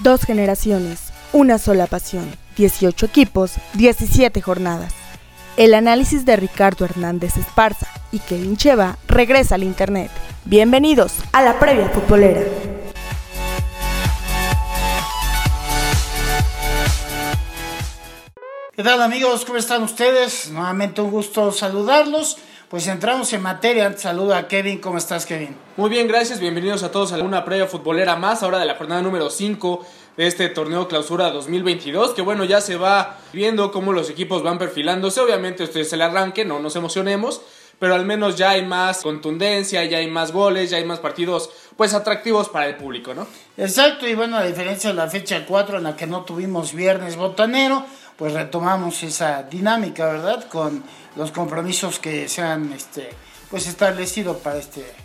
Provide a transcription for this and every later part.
Dos generaciones, una sola pasión, 18 equipos, 17 jornadas. El análisis de Ricardo Hernández Esparza y Kevin Cheva regresa al Internet. Bienvenidos a la previa futbolera. ¿Qué tal amigos? ¿Cómo están ustedes? Nuevamente un gusto saludarlos. Pues entramos en materia. Saludo a Kevin. ¿Cómo estás, Kevin? Muy bien, gracias. Bienvenidos a todos a una previa futbolera más, ahora de la jornada número 5 de este torneo clausura 2022. Que bueno, ya se va viendo cómo los equipos van perfilándose. Obviamente, este es el arranque, no nos emocionemos. Pero al menos ya hay más contundencia, ya hay más goles, ya hay más partidos pues atractivos para el público, ¿no? Exacto, y bueno, a diferencia de la fecha 4 en la que no tuvimos viernes botanero, pues retomamos esa dinámica, ¿verdad? Con los compromisos que se han este, pues establecido para este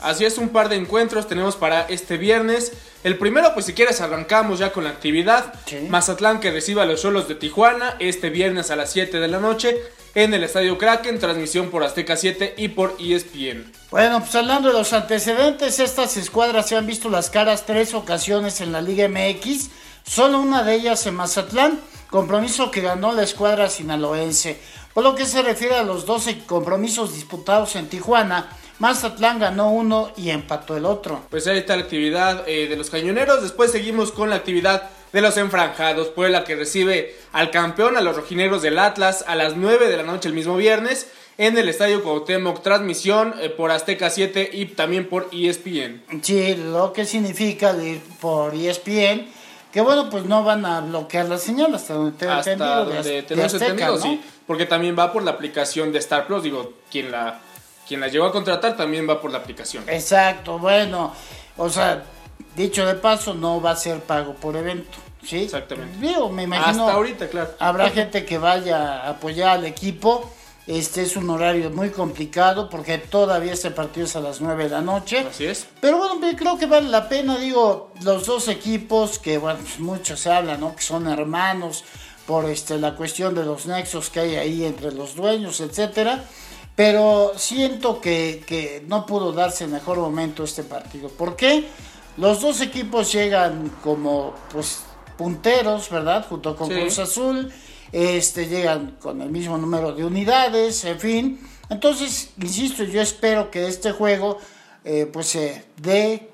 Así es, un par de encuentros tenemos para este viernes. El primero, pues si quieres, arrancamos ya con la actividad. Sí. Mazatlán que reciba a los solos de Tijuana este viernes a las 7 de la noche en el Estadio Kraken, transmisión por Azteca 7 y por ESPN. Bueno, pues hablando de los antecedentes, estas escuadras se han visto las caras tres ocasiones en la Liga MX, solo una de ellas en Mazatlán, compromiso que ganó la escuadra sinaloense. Por lo que se refiere a los 12 compromisos disputados en Tijuana, Mazatlán ganó uno y empató el otro. Pues ahí está la actividad eh, de los cañoneros. Después seguimos con la actividad de los enfranjados. Puebla que recibe al campeón, a los rojinegros del Atlas, a las 9 de la noche el mismo viernes. En el Estadio Cuauhtémoc, transmisión eh, por Azteca 7 y también por ESPN. Sí, lo que significa de ir por ESPN, que bueno, pues no van a bloquear la señal hasta donde tengo Hasta entendido. de- donde de tenemos Azteca, entendido, ¿no? sí. Porque también va por la aplicación de Star Plus. Digo, quien la, quien la llegó a contratar también va por la aplicación. Exacto, bueno, o sea, dicho de paso, no va a ser pago por evento, ¿sí? Exactamente. Digo, me imagino. Hasta ahorita, claro. Habrá gente que vaya a apoyar al equipo. Este es un horario muy complicado porque todavía este partido es a las 9 de la noche. Así es. Pero bueno, pues, creo que vale la pena, digo, los dos equipos que, bueno, pues, mucho se habla, ¿no? Que son hermanos por este, la cuestión de los nexos que hay ahí entre los dueños, etcétera. Pero siento que, que no pudo darse el mejor momento este partido. ¿Por qué? Los dos equipos llegan como, pues, punteros, ¿verdad? Junto con Sí. Cruz Azul. Este, llegan con el mismo número de unidades, en fin. Entonces, insisto, yo espero que este juego eh, pues se dé,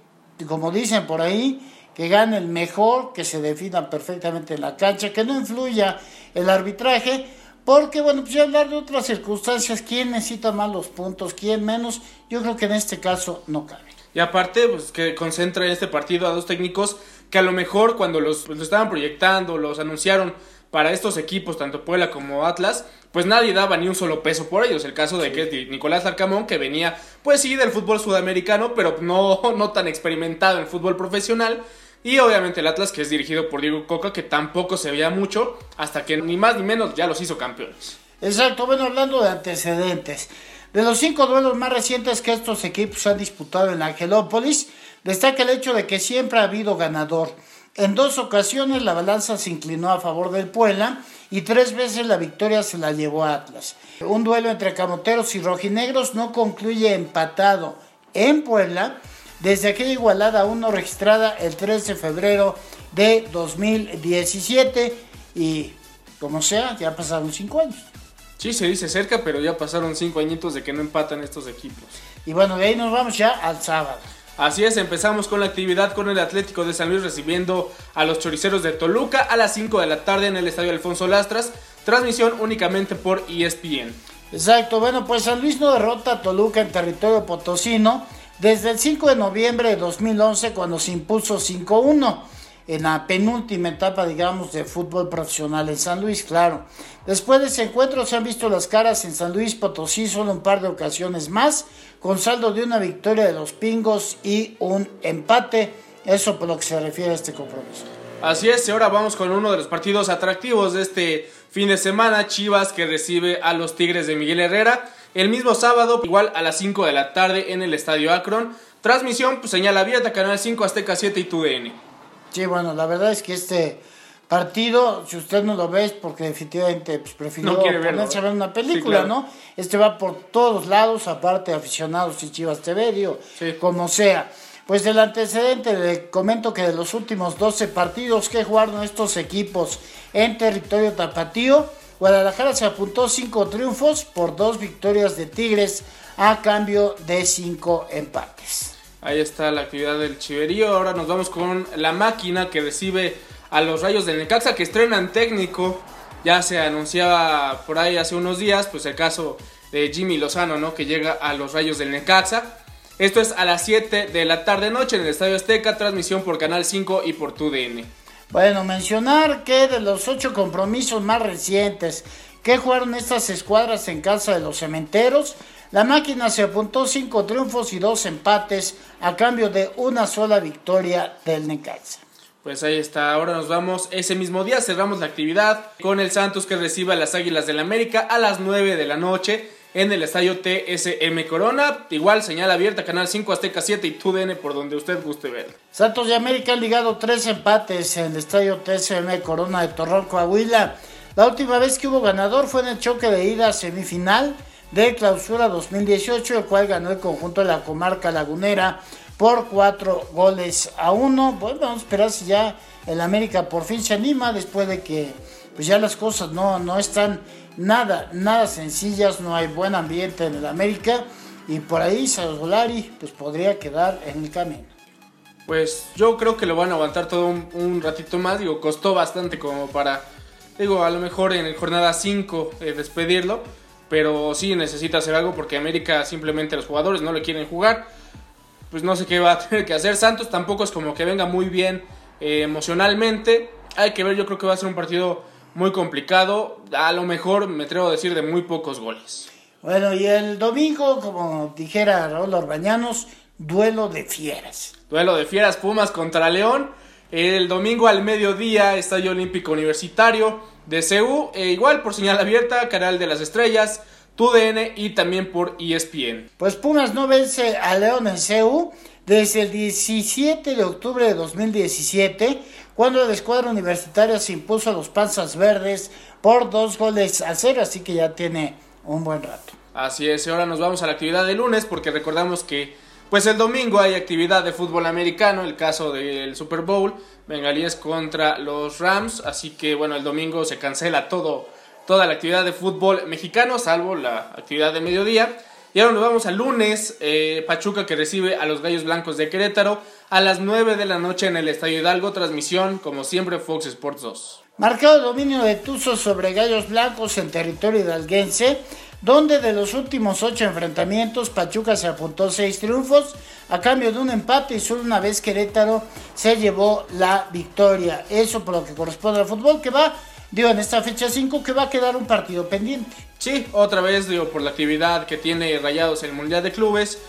como dicen por ahí, que gane el mejor, que se defina perfectamente en la cancha, que no influya el arbitraje, porque bueno, pues ya hablar de otras circunstancias, quién necesita más los puntos, quién menos, yo creo que en este caso no cabe. Y aparte, pues que concentra en este partido a dos técnicos que a lo mejor cuando los, los estaban proyectando, los anunciaron para estos equipos, tanto Puebla como Atlas, pues nadie daba ni un solo peso por ellos. El caso de que es de Nicolás Larcamón, que venía, pues sí, del fútbol sudamericano, pero no, no tan experimentado en el fútbol profesional. Y obviamente el Atlas, que es dirigido por Diego Coca, que tampoco se veía mucho, hasta que ni más ni menos ya los hizo campeones. Exacto, bueno, hablando de antecedentes. De los cinco duelos más recientes que estos equipos han disputado en Angelópolis, destaca el hecho de que siempre ha habido ganador. En dos ocasiones la balanza se inclinó a favor del Puebla y tres veces la victoria se la llevó a Atlas. Un duelo entre camoteros y rojinegros no concluye empatado en Puebla desde aquella igualada 1 registrada el 3 de febrero de 2017 y como sea, ya pasaron cinco años. Sí, se dice cerca, pero ya pasaron cinco añitos de que no empatan estos equipos. Y bueno, de ahí nos vamos ya al sábado. Así es, empezamos con la actividad con el Atlético de San Luis recibiendo a los choriceros de Toluca a las 5 de la tarde en el Estadio Alfonso Lastras. Transmisión únicamente por ESPN. Exacto, bueno, pues San Luis no derrota a Toluca en territorio potosino desde el 5 de noviembre de 2011 cuando se impuso 5-1 en la penúltima etapa, digamos, de fútbol profesional en San Luis, claro. Después de ese encuentro se han visto las caras en San Luis Potosí solo un par de ocasiones más, con saldo de una victoria de los Pingos y un empate. Eso por lo que se refiere a este compromiso. Así es, y ahora vamos con uno de los partidos atractivos de este fin de semana, Chivas que recibe a los Tigres de Miguel Herrera el mismo sábado, igual a las 5 de la tarde en el Estadio Akron. Transmisión, pues señal abierta, Canal 5, Azteca 7 y TUDN. Sí, bueno, la verdad es que este partido, si usted no lo ve, es porque definitivamente pues, prefirió No verlo, ponerse a ver una película, Sí, claro. ¿no? Este va por todos lados, aparte de aficionados y Chivas TV, digo, Sí. como sea. Pues del antecedente le comento que de los últimos 12 partidos que jugaron estos equipos en territorio tapatío, Guadalajara se apuntó 5 triunfos por 2 victorias de Tigres a cambio de 5 empates. Ahí está la actividad del Chiverío. Ahora nos vamos con la máquina que recibe a los Rayos del Necaxa que estrenan técnico. Ya se anunciaba por ahí hace unos días, pues el caso de Jimmy Lozano, ¿no? Que llega a los Rayos del Necaxa. Esto es a las 7 de la tarde noche en el Estadio Azteca, transmisión por Canal 5 y por TUDN. Bueno, mencionar que de los ocho compromisos más recientes que jugaron estas escuadras en casa de los cementeros, la máquina se apuntó cinco triunfos y dos empates a cambio de una sola victoria del Necaxa. Pues ahí está, ahora nos vamos ese mismo día, cerramos la actividad con el Santos que recibe a las Águilas del América a las 9 de la noche en el estadio TSM Corona. Igual, señal abierta, Canal 5, Azteca 7 y TUDN por donde usted guste ver. Santos de América han ligado tres empates en el estadio TSM Corona de Torreón, Coahuila. La última vez que hubo ganador fue en el choque de ida semifinal de clausura 2018, el cual ganó el conjunto de la comarca lagunera por cuatro goles a uno. Pues vamos a esperar si ya el América por fin se anima después de que pues ya las cosas no, no están nada, nada sencillas, no hay buen ambiente en el América y por ahí Solari pues podría quedar en el camino. Pues yo creo que lo van a aguantar todo un, ratito más, digo, costó bastante como para, digo, a lo mejor en jornada 5 eh, despedirlo, pero sí necesita hacer algo porque América simplemente los jugadores no le quieren jugar, pues no sé qué va a tener que hacer. Santos tampoco es como que venga muy bien eh, emocionalmente, hay que ver, yo creo que va a ser un partido muy complicado. A lo mejor me atrevo a decir de muy pocos goles. Bueno, y el domingo, como dijera Raúl Orbañanos, duelo de fieras. Duelo de fieras, Pumas contra León. El domingo al mediodía, Estadio Olímpico Universitario de CEU. E igual por señal abierta, Canal de las Estrellas, TUDN y también por ESPN. Pues Pumas no vence a León en CEU desde el 17 de octubre de 2017 cuando la escuadra universitaria se impuso a los Panzas Verdes por dos goles a cero, así que ya tiene un buen rato. Así es, ahora nos vamos a la actividad de lunes porque recordamos que pues el domingo hay actividad de fútbol americano, el caso del Super Bowl, Bengalíes contra los Rams, así que bueno, el domingo se cancela todo, toda la actividad de fútbol mexicano, salvo la actividad de mediodía. Y ahora nos vamos al lunes, eh, Pachuca que recibe a los Gallos Blancos de Querétaro a las 9 de la noche en el Estadio Hidalgo, transmisión como siempre Fox Sports 2. Marcado dominio de Tuzos sobre Gallos Blancos en territorio hidalguense, donde de los últimos ocho enfrentamientos Pachuca se apuntó seis triunfos a cambio de un empate y solo una vez Querétaro se llevó la victoria. Eso por lo que corresponde al fútbol que va digo, en esta fecha 5 que va a quedar un partido pendiente. Sí, otra vez, digo, por la actividad que tiene Rayados en el Mundial de Clubes.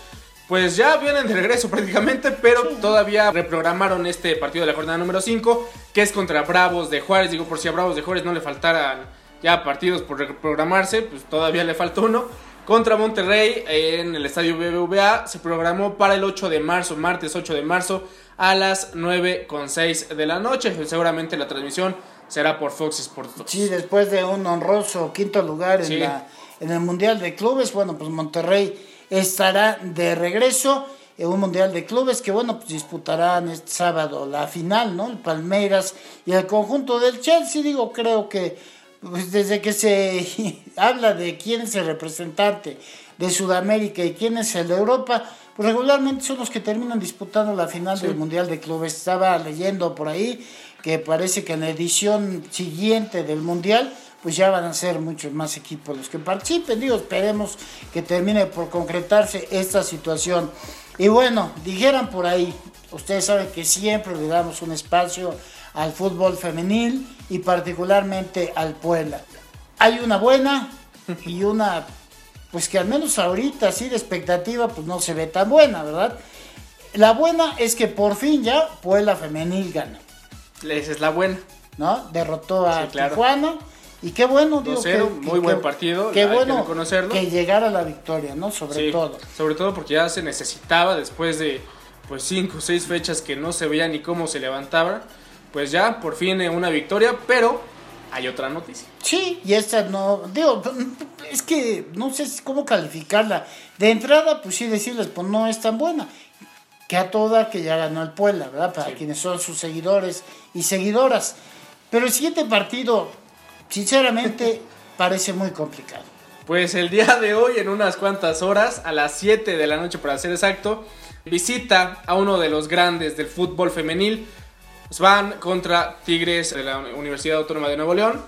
Pues ya vienen de regreso prácticamente, pero todavía reprogramaron este partido de la jornada número 5, que es contra Bravos de Juárez. Digo, por si a Bravos de Juárez no le faltaran ya partidos por reprogramarse, pues todavía le falta uno. Contra Monterrey en el estadio BBVA se programó para el 8 de marzo, martes 8 de marzo, a las 9.6 de la noche. Seguramente la transmisión será por Fox Sports 2. Sí, después de un honroso quinto lugar en, la, en el Mundial de Clubes, bueno, pues Monterrey estará de regreso en un Mundial de Clubes que, bueno, pues disputarán este sábado la final, ¿no? El Palmeiras y el conjunto del Chelsea, digo, creo que pues desde que se habla de quién es el representante de Sudamérica y quién es el de Europa, pues regularmente son los que terminan disputando la final del Mundial de Clubes. Estaba leyendo por ahí que parece que en la edición siguiente del Mundial pues ya van a ser muchos más equipos los que participen. Digo, esperemos que termine por concretarse esta situación. Y bueno, dijeran por ahí, ustedes saben que siempre le damos un espacio al fútbol femenil y particularmente al Puebla. Hay una buena y una, pues que al menos ahorita, así de expectativa, pues no se ve tan buena, ¿verdad? La buena es que por fin ya Puebla femenil gana. Esa es la buena. ¿No? Derrotó a Tijuana. Y qué bueno, digo, que, muy buen partido. Qué bueno que, que, llegara la victoria, ¿no? Sobre todo. Sobre todo porque ya se necesitaba después de pues cinco o seis fechas que no se veía ni cómo se levantaba. Pues ya, por fin eh, una victoria, pero hay otra noticia. Sí, y esta no, digo, es que no sé cómo calificarla. De entrada, pues sí decirles, pues no es tan buena. que a toda que ya ganó el Puebla, ¿verdad? Para quienes son sus seguidores y seguidoras. Pero el siguiente partido, sinceramente, parece muy complicado. Pues el día de hoy, en unas cuantas horas, a las 7 de la noche para ser exacto, visita a uno de los grandes del fútbol femenil. Van contra Tigres de la Universidad Autónoma de Nuevo León,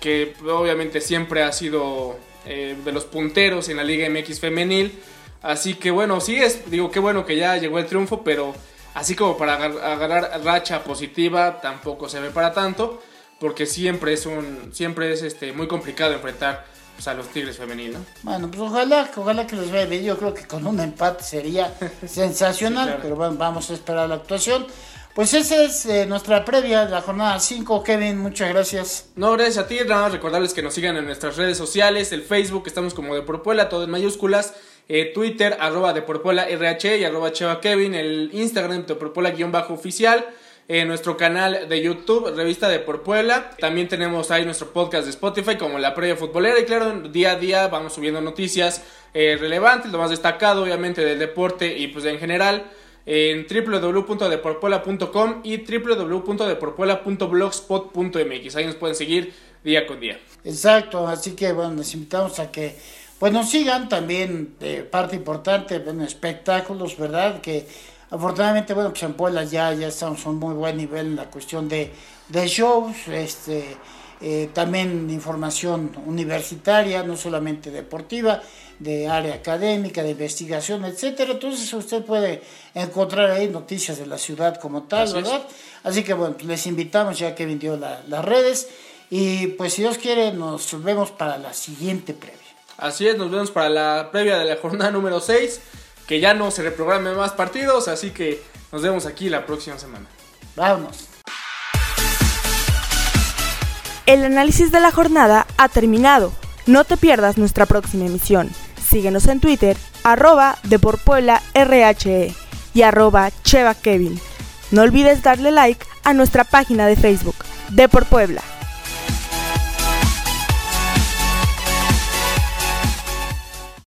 que obviamente siempre ha sido eh, de los punteros en la Liga MX femenil. Así que bueno, sí es, digo, qué bueno que ya llegó el triunfo, pero así como para agarrar racha positiva tampoco se ve para tanto, porque siempre es un, siempre es este muy complicado enfrentar pues, a los Tigres femeninos. Bueno, pues ojalá, ojalá que les vaya bien. Yo creo que con un empate sería sensacional, pero bueno, vamos a esperar la actuación. Pues esa es eh, nuestra previa de la jornada 5. Kevin, muchas gracias. No, gracias a ti. Nada más recordarles que nos sigan en nuestras redes sociales, el Facebook, estamos como de Porpuela, todo en mayúsculas. Eh, Twitter, arroba de Porpuela RH y arroba Cheva Kevin, el Instagram de Porpuela-oficial. En nuestro canal de YouTube, Revista de Por Puebla. También tenemos ahí nuestro podcast de Spotify como La Previa Futbolera. Y claro, día a día vamos subiendo noticias eh, relevantes, lo más destacado obviamente del deporte y pues en general en www.deporpuela.com y www.deporpuela.blogspot.mx. Ahí nos pueden seguir día con día. Exacto, así que bueno, les invitamos a que pues nos sigan también, eh, parte importante, bueno, espectáculos, ¿verdad? Que afortunadamente, bueno, pues en Puebla ya, ya estamos a un muy buen nivel en la cuestión de, de shows, este eh, también información universitaria, no solamente deportiva, de área académica, de investigación, etcétera. Entonces usted puede encontrar ahí noticias de la ciudad como tal, ¿verdad? Así que bueno, les invitamos ya que vendió las redes y pues si Dios quiere nos vemos para la siguiente previa. Así es, nos vemos para la previa de la jornada número 6, que ya no se reprogramen más partidos, así que nos vemos aquí la próxima semana. Vámonos. El análisis de la jornada ha terminado. No te pierdas nuestra próxima emisión. Síguenos en Twitter, arroba de por RHE y arroba Cheva Kevin. No olvides darle like a nuestra página de Facebook, de por Puebla.